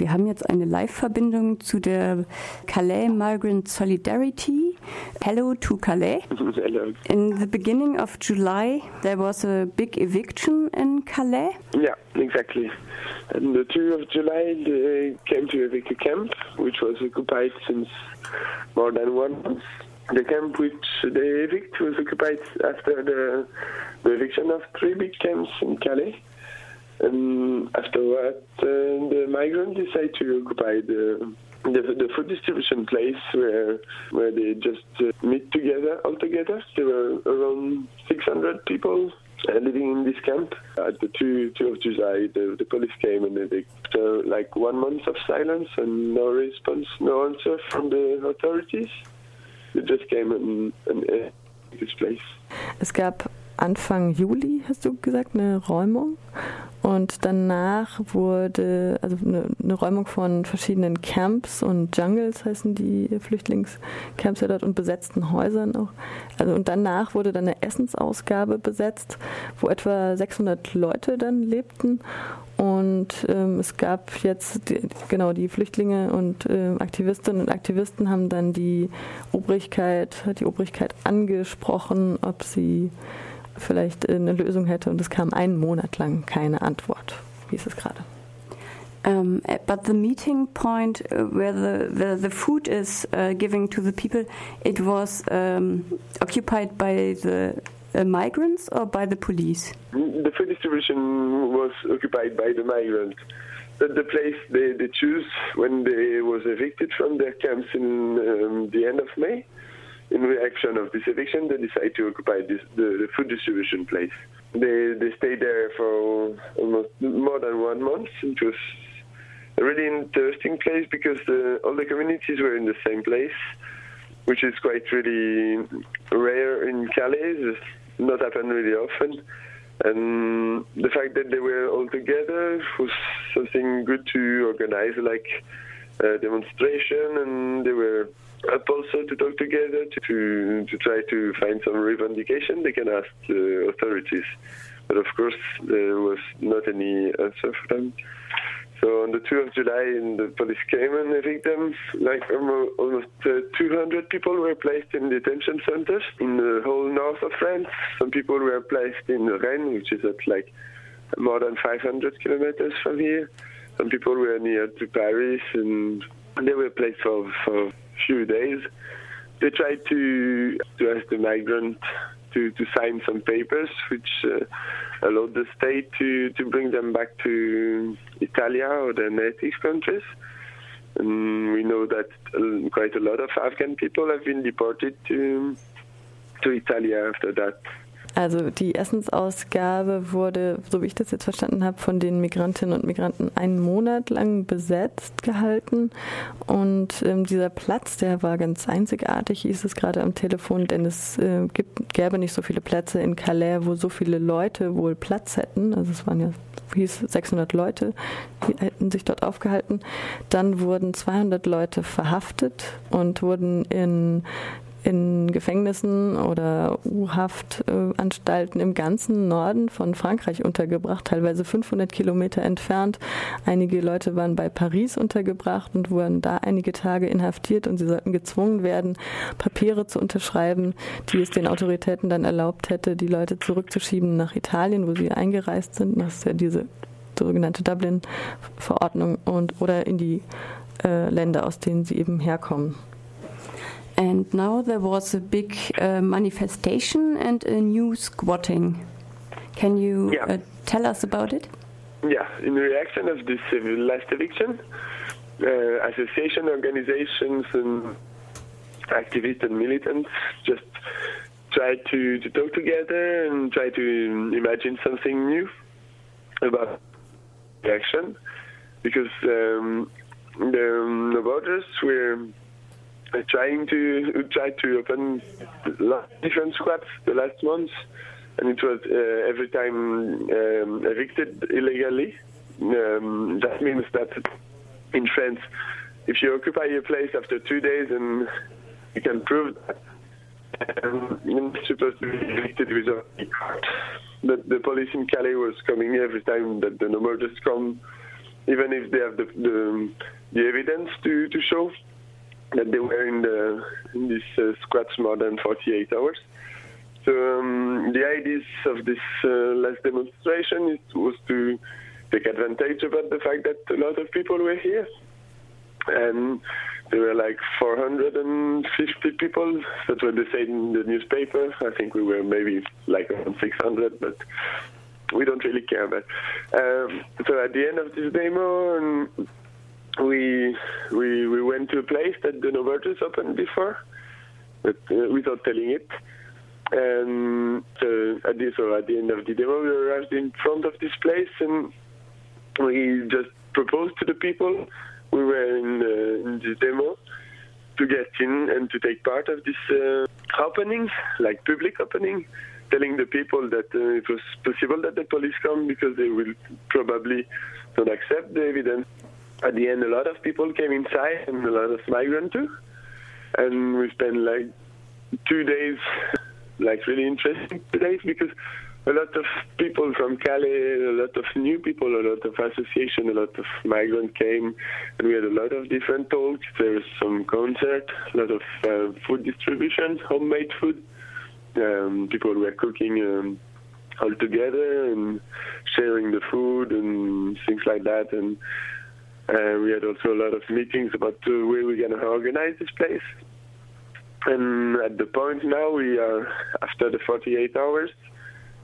Wir haben jetzt eine Live-Verbindung zu der Calais Migrant Solidarity. Hello to Calais. Hello. In the beginning of July, there was a big eviction in Calais. Yeah, exactly. On the 2 of July, they came to evict a camp, which was occupied since more than one month. The camp which they evict was occupied after the, the eviction of three big camps in Calais. And after that, uh, the migrants decided to occupy the, the, the food distribution place where where they just uh, meet together all together. There were around 600 people uh, living in this camp. At the 2, 2 of July, the, the police came and they, after like one month of silence and no response, no answer from the authorities, they just came and, and uh, this place. Es gab Anfang Juli, hast du gesagt, eine Räumung. Und danach wurde also eine, eine, Räumung von verschiedenen Camps und Jungles heißen die Flüchtlingscamps ja dort und besetzten Häusern auch. Also und danach wurde dann eine Essensausgabe besetzt, wo etwa 600 Leute dann lebten. Und ähm, es gab jetzt die, genau die Flüchtlinge und äh, Aktivistinnen und Aktivisten haben dann die Obrigkeit, die Obrigkeit angesprochen, ob sie vielleicht eine Lösung hätte und es kam einen Monat lang keine Antwort. Wie ist es gerade? Um, but the meeting point uh, where the, the, the food is uh, giving to the people, it was um, occupied by the uh, migrants or by the police? The food distribution was occupied by the migrants. The, the place they, they choose when they was evicted from their camps in um, the end of May. In reaction of this eviction, they decided to occupy this, the, the, food distribution place. They they stayed there for almost more than one month. It was a really interesting place because the, all the communities were in the same place, which is quite really rare in Calais. It's not happen really often. And the fact that they were all together was something good to organize, like a demonstration, and they were up also to talk together to to try to find some revendication they can ask the authorities. But of course, there was not any answer for them. So on the 2 of July, the police came and evicted them. Like almost uh, 200 people were placed in detention centers in the whole north of France. Some people were placed in Rennes, which is at like more than 500 kilometers from here. Some people were near to Paris, and they were placed for, for few days. They tried to, to ask the migrant to, to sign some papers which uh, allowed the state to, to bring them back to Italia or their native countries. And we know that uh, quite a lot of Afghan people have been deported to, to Italia after that. Also die Essensausgabe wurde, so wie ich das jetzt verstanden habe, von den Migrantinnen und Migranten einen Monat lang besetzt gehalten. Und ähm, dieser Platz, der war ganz einzigartig, hieß es gerade am Telefon, denn es äh, gibt, gäbe nicht so viele Plätze in Calais, wo so viele Leute wohl Platz hätten. Also es waren ja hieß 600 Leute, die hätten sich dort aufgehalten. Dann wurden 200 Leute verhaftet und wurden in Gefängnissen oder U-Haftanstalten im ganzen Norden von Frankreich untergebracht, teilweise 500 Kilometer entfernt. Einige Leute waren bei Paris untergebracht und wurden da einige Tage inhaftiert und sie sollten gezwungen werden, Papiere zu unterschreiben, die es den Autoritäten dann erlaubt hätte, die Leute zurückzuschieben nach Italien, wo sie eingereist sind. Das ist ja diese sogenannte Dublin-Verordnung und oder in die äh, Länder, aus denen sie eben herkommen. And now there was a big uh, manifestation and a new squatting. Can you yeah. uh, tell us about it? Yeah, in reaction of this uh, last eviction, uh, association organizations and activists and militants just try to, to talk together and try to imagine something new about action because um, the, um, the voters were trying to try to open different squats the last month, and it was uh, every time um, evicted illegally. Um, that means that in France, if you occupy a place after two days and you can prove that, um, you're supposed to be evicted without a card. But the police in Calais was coming every time that the numbers come even if they have the, the, the evidence to, to show that they were in the in this uh, squats more than 48 hours. So um, the ideas of this uh, last demonstration was to take advantage about the fact that a lot of people were here, and there were like 450 people. That's what they said in the newspaper. I think we were maybe like around 600, but we don't really care. But um, so at the end of this demo, um, we we we went to a place that the No Borders opened before, but uh, without telling it. And so at, the, so at the end of the demo, we arrived in front of this place, and we just proposed to the people we were in, uh, in this demo to get in and to take part of this uh, like public opening, telling the people that uh, it was possible that the police come because they will probably not accept the evidence. At the end, a lot of people came inside and a lot of migrants too. And we spent like two days, like really interesting days because a lot of people from Calais, a lot of new people, a lot of association, a lot of migrants came, and we had a lot of different talks. There was some concert, a lot of uh, food distribution, homemade food. Um, people were cooking um, all together and sharing the food and things like that. And uh, we had also a lot of meetings about the way we're going to organize this place. And at the point now, we are after the 48 hours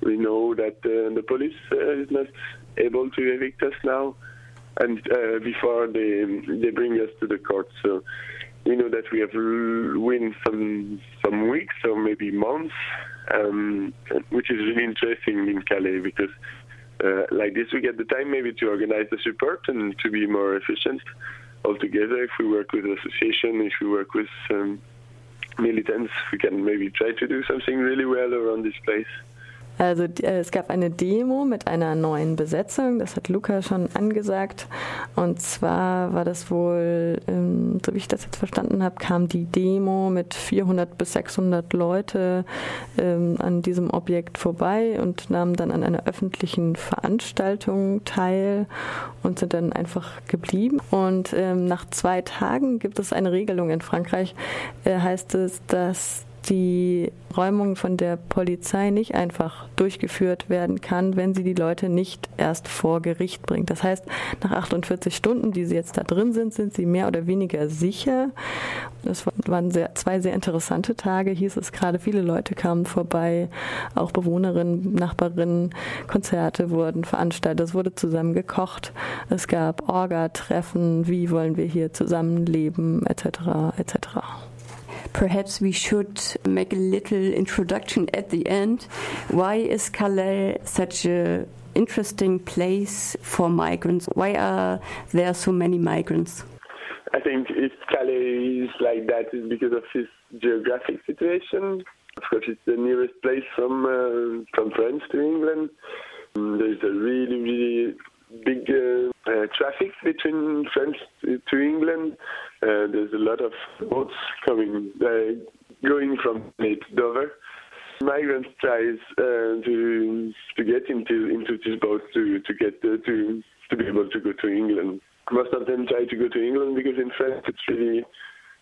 we know that uh, the police uh, is not able to evict us now, and uh, before they they bring us to the court. So we know that we have win some some weeks or maybe months, um, which is really interesting in Calais because. Uh, like this, we get the time maybe to organize the support and to be more efficient altogether. If we work with the association, if we work with um, militants, we can maybe try to do something really well around this place. Also äh, es gab eine Demo mit einer neuen Besetzung, das hat Luca schon angesagt. Und zwar war das wohl, ähm, so wie ich das jetzt verstanden habe, kam die Demo mit 400 bis 600 Leute ähm, an diesem Objekt vorbei und nahmen dann an einer öffentlichen Veranstaltung teil und sind dann einfach geblieben. Und ähm, nach zwei Tagen gibt es eine Regelung in Frankreich, äh, heißt es, dass die Räumung von der Polizei nicht einfach durchgeführt werden kann, wenn sie die Leute nicht erst vor Gericht bringt. Das heißt, nach 48 Stunden, die sie jetzt da drin sind, sind sie mehr oder weniger sicher. Das waren sehr, zwei sehr interessante Tage, hieß es gerade. Viele Leute kamen vorbei, auch Bewohnerinnen, Nachbarinnen, Konzerte wurden veranstaltet, es wurde zusammen gekocht, es gab Orga-Treffen, wie wollen wir hier zusammenleben, etc. etc. perhaps we should make a little introduction at the end. Why is Calais such a interesting place for migrants? Why are there so many migrants? I think if Calais is like that, it's because of its geographic situation. Of course, it's the nearest place from uh, from France to England. Um, there's a really, really big uh, uh, traffic between France to England. Uh, there's a lot of boats coming, uh, going from Dover. Migrants tries to to get into into this boat to to get to to be able to go to England. Most of them try to go to England because in France it's really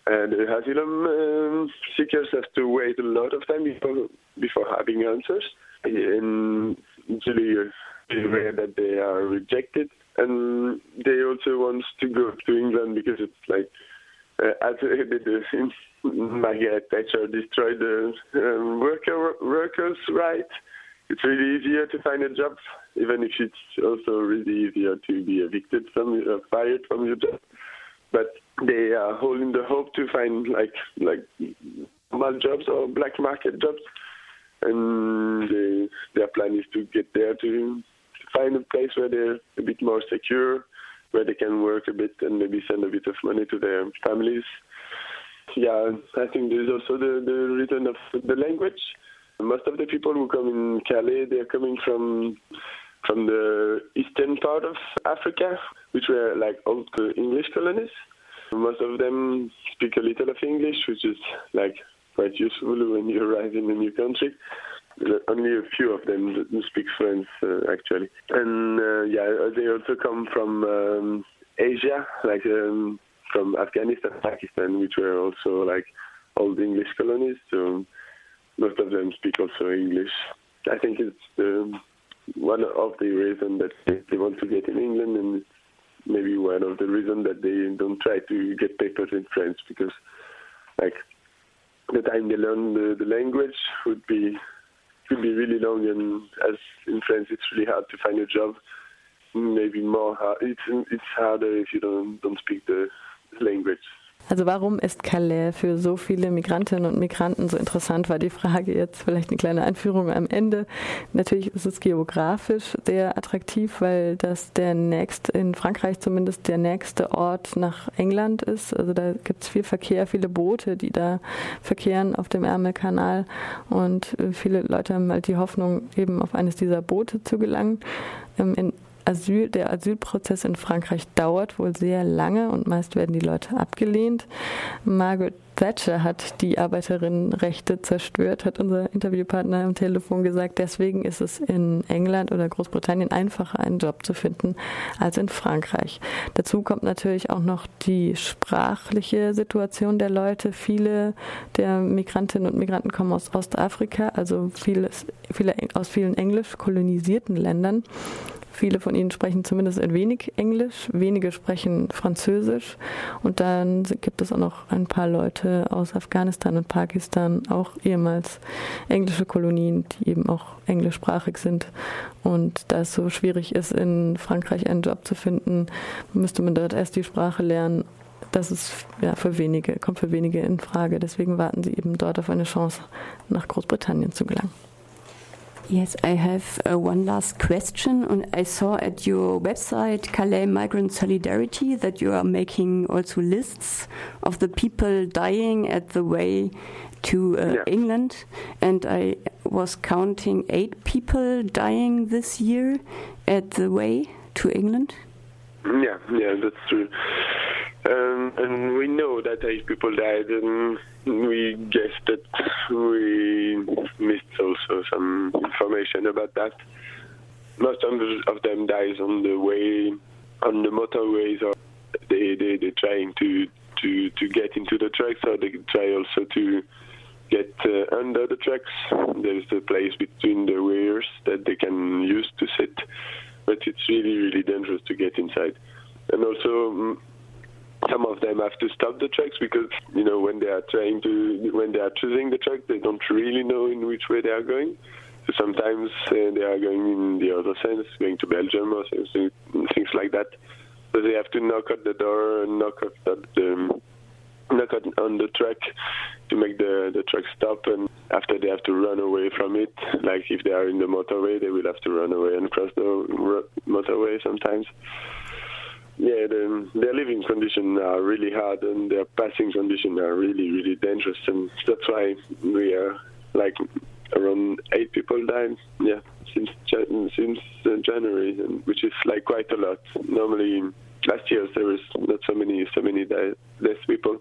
uh, asylum um, seekers have to wait a lot of time before before having answers. And usually rare that they are rejected. And they also want to go to England because it's like, uh, as the, Margaret Thatcher destroyed the um, worker, workers' rights, it's really easier to find a job, even if it's also really easier to be evicted from, uh, fired from your job. But they are holding the hope to find like like normal jobs or black market jobs, and they, their plan is to get there to find a place where they're a bit more secure, where they can work a bit and maybe send a bit of money to their families. Yeah, I think there's also the, the reason of the language. Most of the people who come in Calais, they're coming from from the eastern part of Africa, which were like old English colonies. Most of them speak a little of English, which is like quite useful when you arrive in a new country. Only a few of them speak French uh, actually. And uh, yeah, they also come from um, Asia, like um, from Afghanistan, Pakistan, which were also like old English colonies. So most of them speak also English. I think it's um, one of the reasons that they, want to get in England, and maybe one of the reasons that they don't try to get papers in French because, like, the time they learn the, the language would be could be really long, and as in France, it's really hard to find a job. Maybe more hard. It's it's harder if you don't don't speak the language. Also warum ist Calais für so viele Migrantinnen und Migranten so interessant, war die Frage jetzt vielleicht eine kleine Einführung am Ende. Natürlich ist es geografisch sehr attraktiv, weil das der nächste, in Frankreich zumindest der nächste Ort nach England ist. Also da gibt es viel Verkehr, viele Boote, die da verkehren auf dem Ärmelkanal und viele Leute haben halt die Hoffnung, eben auf eines dieser Boote zu gelangen. Ähm, in Asyl, der Asylprozess in Frankreich dauert wohl sehr lange und meist werden die Leute abgelehnt. Margaret Thatcher hat die Arbeiterinnenrechte zerstört, hat unser Interviewpartner am Telefon gesagt. Deswegen ist es in England oder Großbritannien einfacher, einen Job zu finden als in Frankreich. Dazu kommt natürlich auch noch die sprachliche Situation der Leute. Viele der Migrantinnen und Migranten kommen aus Ostafrika, also vieles, viele aus vielen englisch kolonisierten Ländern. Viele von ihnen sprechen zumindest ein wenig Englisch, wenige sprechen Französisch und dann gibt es auch noch ein paar Leute aus Afghanistan und Pakistan, auch ehemals englische Kolonien, die eben auch englischsprachig sind. Und da es so schwierig ist, in Frankreich einen Job zu finden, müsste man dort erst die Sprache lernen das ist ja für wenige, kommt für wenige in Frage. Deswegen warten sie eben dort auf eine Chance, nach Großbritannien zu gelangen. Yes, I have uh, one last question. And I saw at your website, Calais Migrant Solidarity, that you are making also lists of the people dying at the way to uh, yeah. England. And I was counting eight people dying this year at the way to England. Yeah, yeah, that's true. Um, and we know that eight people died, and we guess that we also some information about that. Most of them dies on the way, on the motorways, or they they they're trying to to to get into the tracks, or they try also to get uh, under the tracks. There's a place between the wheels that they can use to sit, but it's really really dangerous to get inside. And also mm, some of them have to stop the trucks because you know when they are trying to when they are choosing the truck they don't really know in which way they are going. So sometimes uh, they are going in the other sense going to belgium or things, things like that. So they have to knock at the door and knock at the knock on the truck to make the the truck stop. And after they have to run away from it like if they are in the motorway they will have to run away and cross the motorway sometimes yeah, the, their living conditions are really hard and their passing conditions are really, really dangerous. And that's why we are like around eight people died, yeah, since since uh, January, which is like quite a lot. Normally, last year there was not so many so many death people,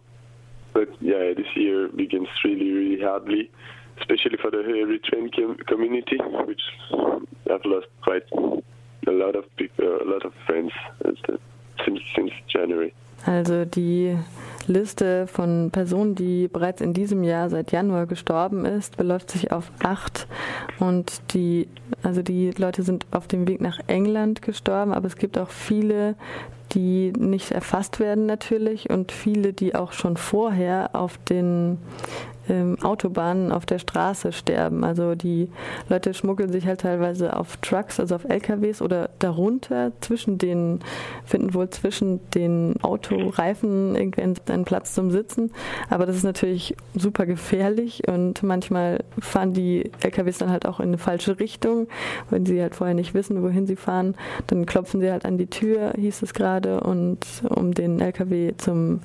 but yeah, this year begins really, really hardly, especially for the Eritrean com- community, which have lost quite a lot of people, a lot of friends. Since, since January. Also die Liste von Personen, die bereits in diesem Jahr seit Januar gestorben ist, beläuft sich auf acht. Und die, also die Leute sind auf dem Weg nach England gestorben, aber es gibt auch viele, die nicht erfasst werden natürlich und viele, die auch schon vorher auf den ähm, Autobahnen auf der Straße sterben. Also die Leute schmuggeln sich halt teilweise auf Trucks, also auf LKWs oder darunter zwischen den, finden wohl zwischen den Autoreifen irgendwie einen Platz zum Sitzen. Aber das ist natürlich super gefährlich und manchmal fahren die LKWs dann halt auch in eine falsche Richtung, wenn sie halt vorher nicht wissen, wohin sie fahren. Dann klopfen sie halt an die Tür, hieß es gerade, und um den LKW zum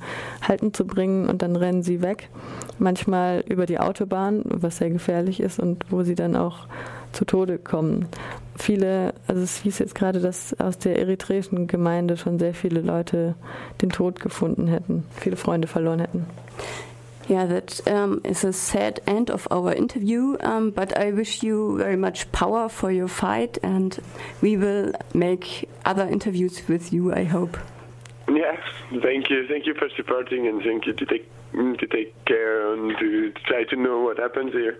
Halten zu bringen und dann rennen sie weg. Manchmal mal über die Autobahn, was sehr gefährlich ist und wo sie dann auch zu Tode kommen. Viele, also es hieß jetzt gerade, dass aus der eritreischen Gemeinde schon sehr viele Leute den Tod gefunden hätten, viele Freunde verloren hätten. Yeah, that um, is a sad end of our interview, um, but I wish you very much power for your fight, and we will make other interviews with you, I hope. Yes, thank you. Thank you for supporting, and thank you to take to take care and to try to know what happens here,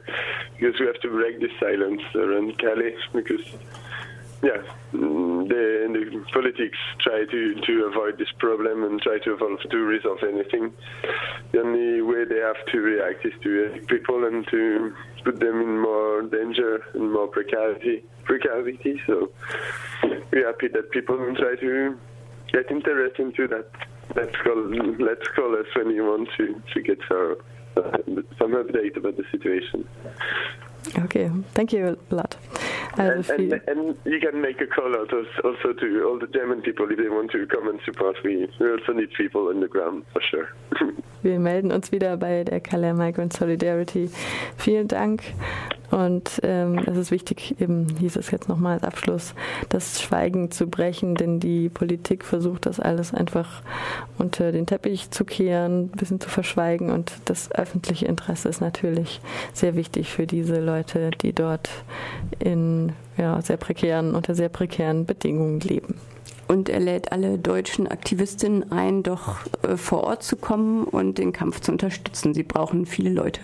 because we have to break the silence around Calais, because yeah, mm, the, the politics try to, to avoid this problem and try to to resolve anything. The only way they have to react is to people and to put them in more danger and more precarity. precarity. So we're happy that people try to get interested into that. Let's call let's call us when you want to to get our, uh, some update about the situation. Okay, thank you a lot. And, and, and, you can make a call out also to all the German people if they want to come and support me. We also need people on the ground, for sure. Wir melden uns wieder bei der Calais Migrant Solidarity. Vielen Dank. Und ähm, es ist wichtig, eben hieß es jetzt nochmal als Abschluss, das Schweigen zu brechen, denn die Politik versucht das alles einfach unter den Teppich zu kehren, ein bisschen zu verschweigen. Und das öffentliche Interesse ist natürlich sehr wichtig für diese Leute, die dort in ja, sehr prekären, unter sehr prekären Bedingungen leben. Und er lädt alle deutschen Aktivistinnen ein, doch äh, vor Ort zu kommen und den Kampf zu unterstützen. Sie brauchen viele Leute.